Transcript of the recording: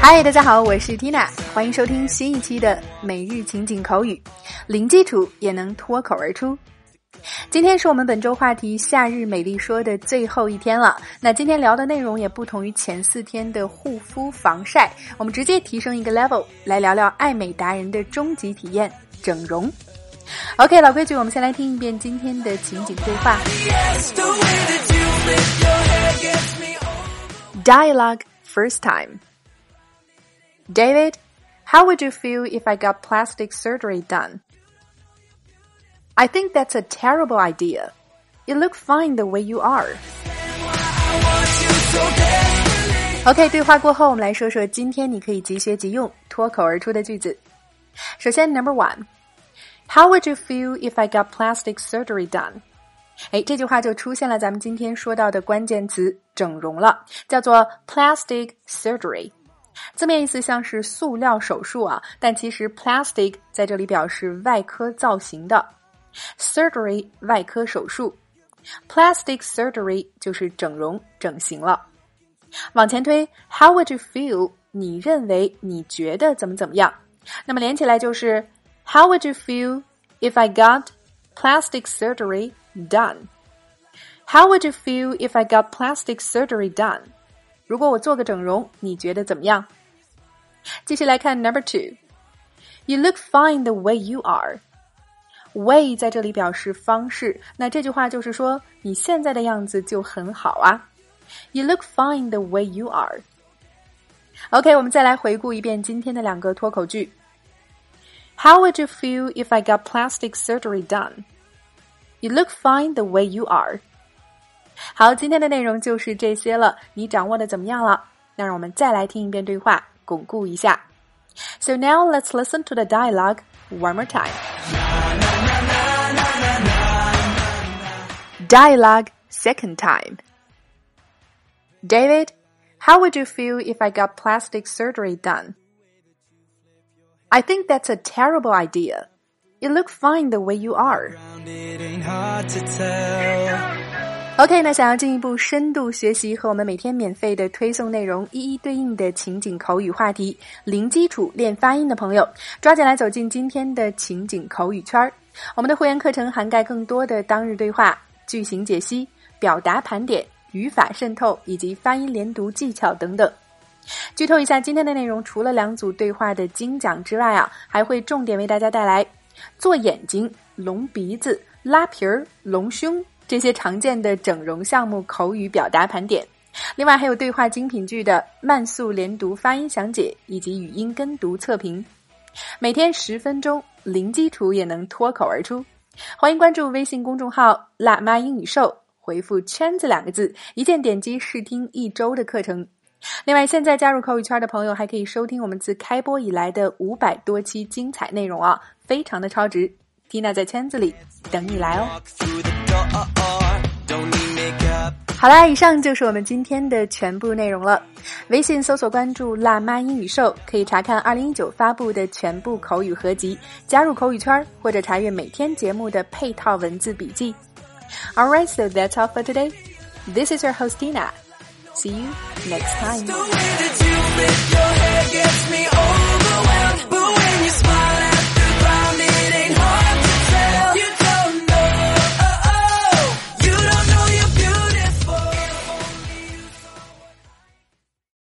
嗨，大家好，我是 Tina，欢迎收听新一期的每日情景口语，零基础也能脱口而出。今天是我们本周话题“夏日美丽说”的最后一天了。那今天聊的内容也不同于前四天的护肤防晒，我们直接提升一个 level 来聊聊爱美达人的终极体验——整容。OK，老规矩，我们先来听一遍今天的情景对话。Dialogue first time. David, how would you feel if I got plastic surgery done? I think that's a terrible idea. You look fine the way you are. OK，对话过后，我们来说说今天你可以即学即用、脱口而出的句子。首先，Number one，How would you feel if I got plastic surgery done？ 哎，这句话就出现了咱们今天说到的关键词“整容”了，叫做 plastic surgery。字面意思像是塑料手术啊，但其实 plastic 在这里表示外科造型的。Surgery 外科手术，plastic surgery 就是整容整形了。往前推，How would you feel？你认为你觉得怎么怎么样？那么连起来就是 How would you feel if I got plastic surgery done？How would you feel if I got plastic surgery done？如果我做个整容，你觉得怎么样？继续来看 Number two，You look fine the way you are。way 在这里表示方式，那这句话就是说你现在的样子就很好啊。You look fine the way you are. OK，我们再来回顾一遍今天的两个脱口句。How would you feel if I got plastic surgery done? You look fine the way you are. 好，今天的内容就是这些了，你掌握的怎么样了？那让我们再来听一遍对话，巩固一下。So now let's listen to the dialogue one more time. Dialogue second time. David, how would you feel if I got plastic surgery done? I think that's a terrible idea. You look fine the way you are. OK，那想要进一步深度学习和我们每天免费的推送内容一一对应的情景口语话题，零基础练发音的朋友，抓紧来走进今天的情景口语圈儿。我们的会员课程涵盖更多的当日对话、句型解析、表达盘点、语法渗透以及发音连读技巧等等。剧透一下，今天的内容除了两组对话的精讲之外啊，还会重点为大家带来做眼睛、隆鼻子、拉皮儿、隆胸。这些常见的整容项目口语表达盘点，另外还有对话精品剧的慢速连读发音详解以及语音跟读测评，每天十分钟，零基础也能脱口而出。欢迎关注微信公众号“辣妈英语秀”，回复“圈子”两个字，一键点击试听一周的课程。另外，现在加入口语圈的朋友还可以收听我们自开播以来的五百多期精彩内容啊，非常的超值。Tina 在圈子里等你来哦。好啦，以上就是我们今天的全部内容了。微信搜索关注“辣妈英语秀”，可以查看二零一九发布的全部口语合集，加入口语圈或者查阅每天节目的配套文字笔记。All right, so that's all for today. This is your host Tina. See you next time.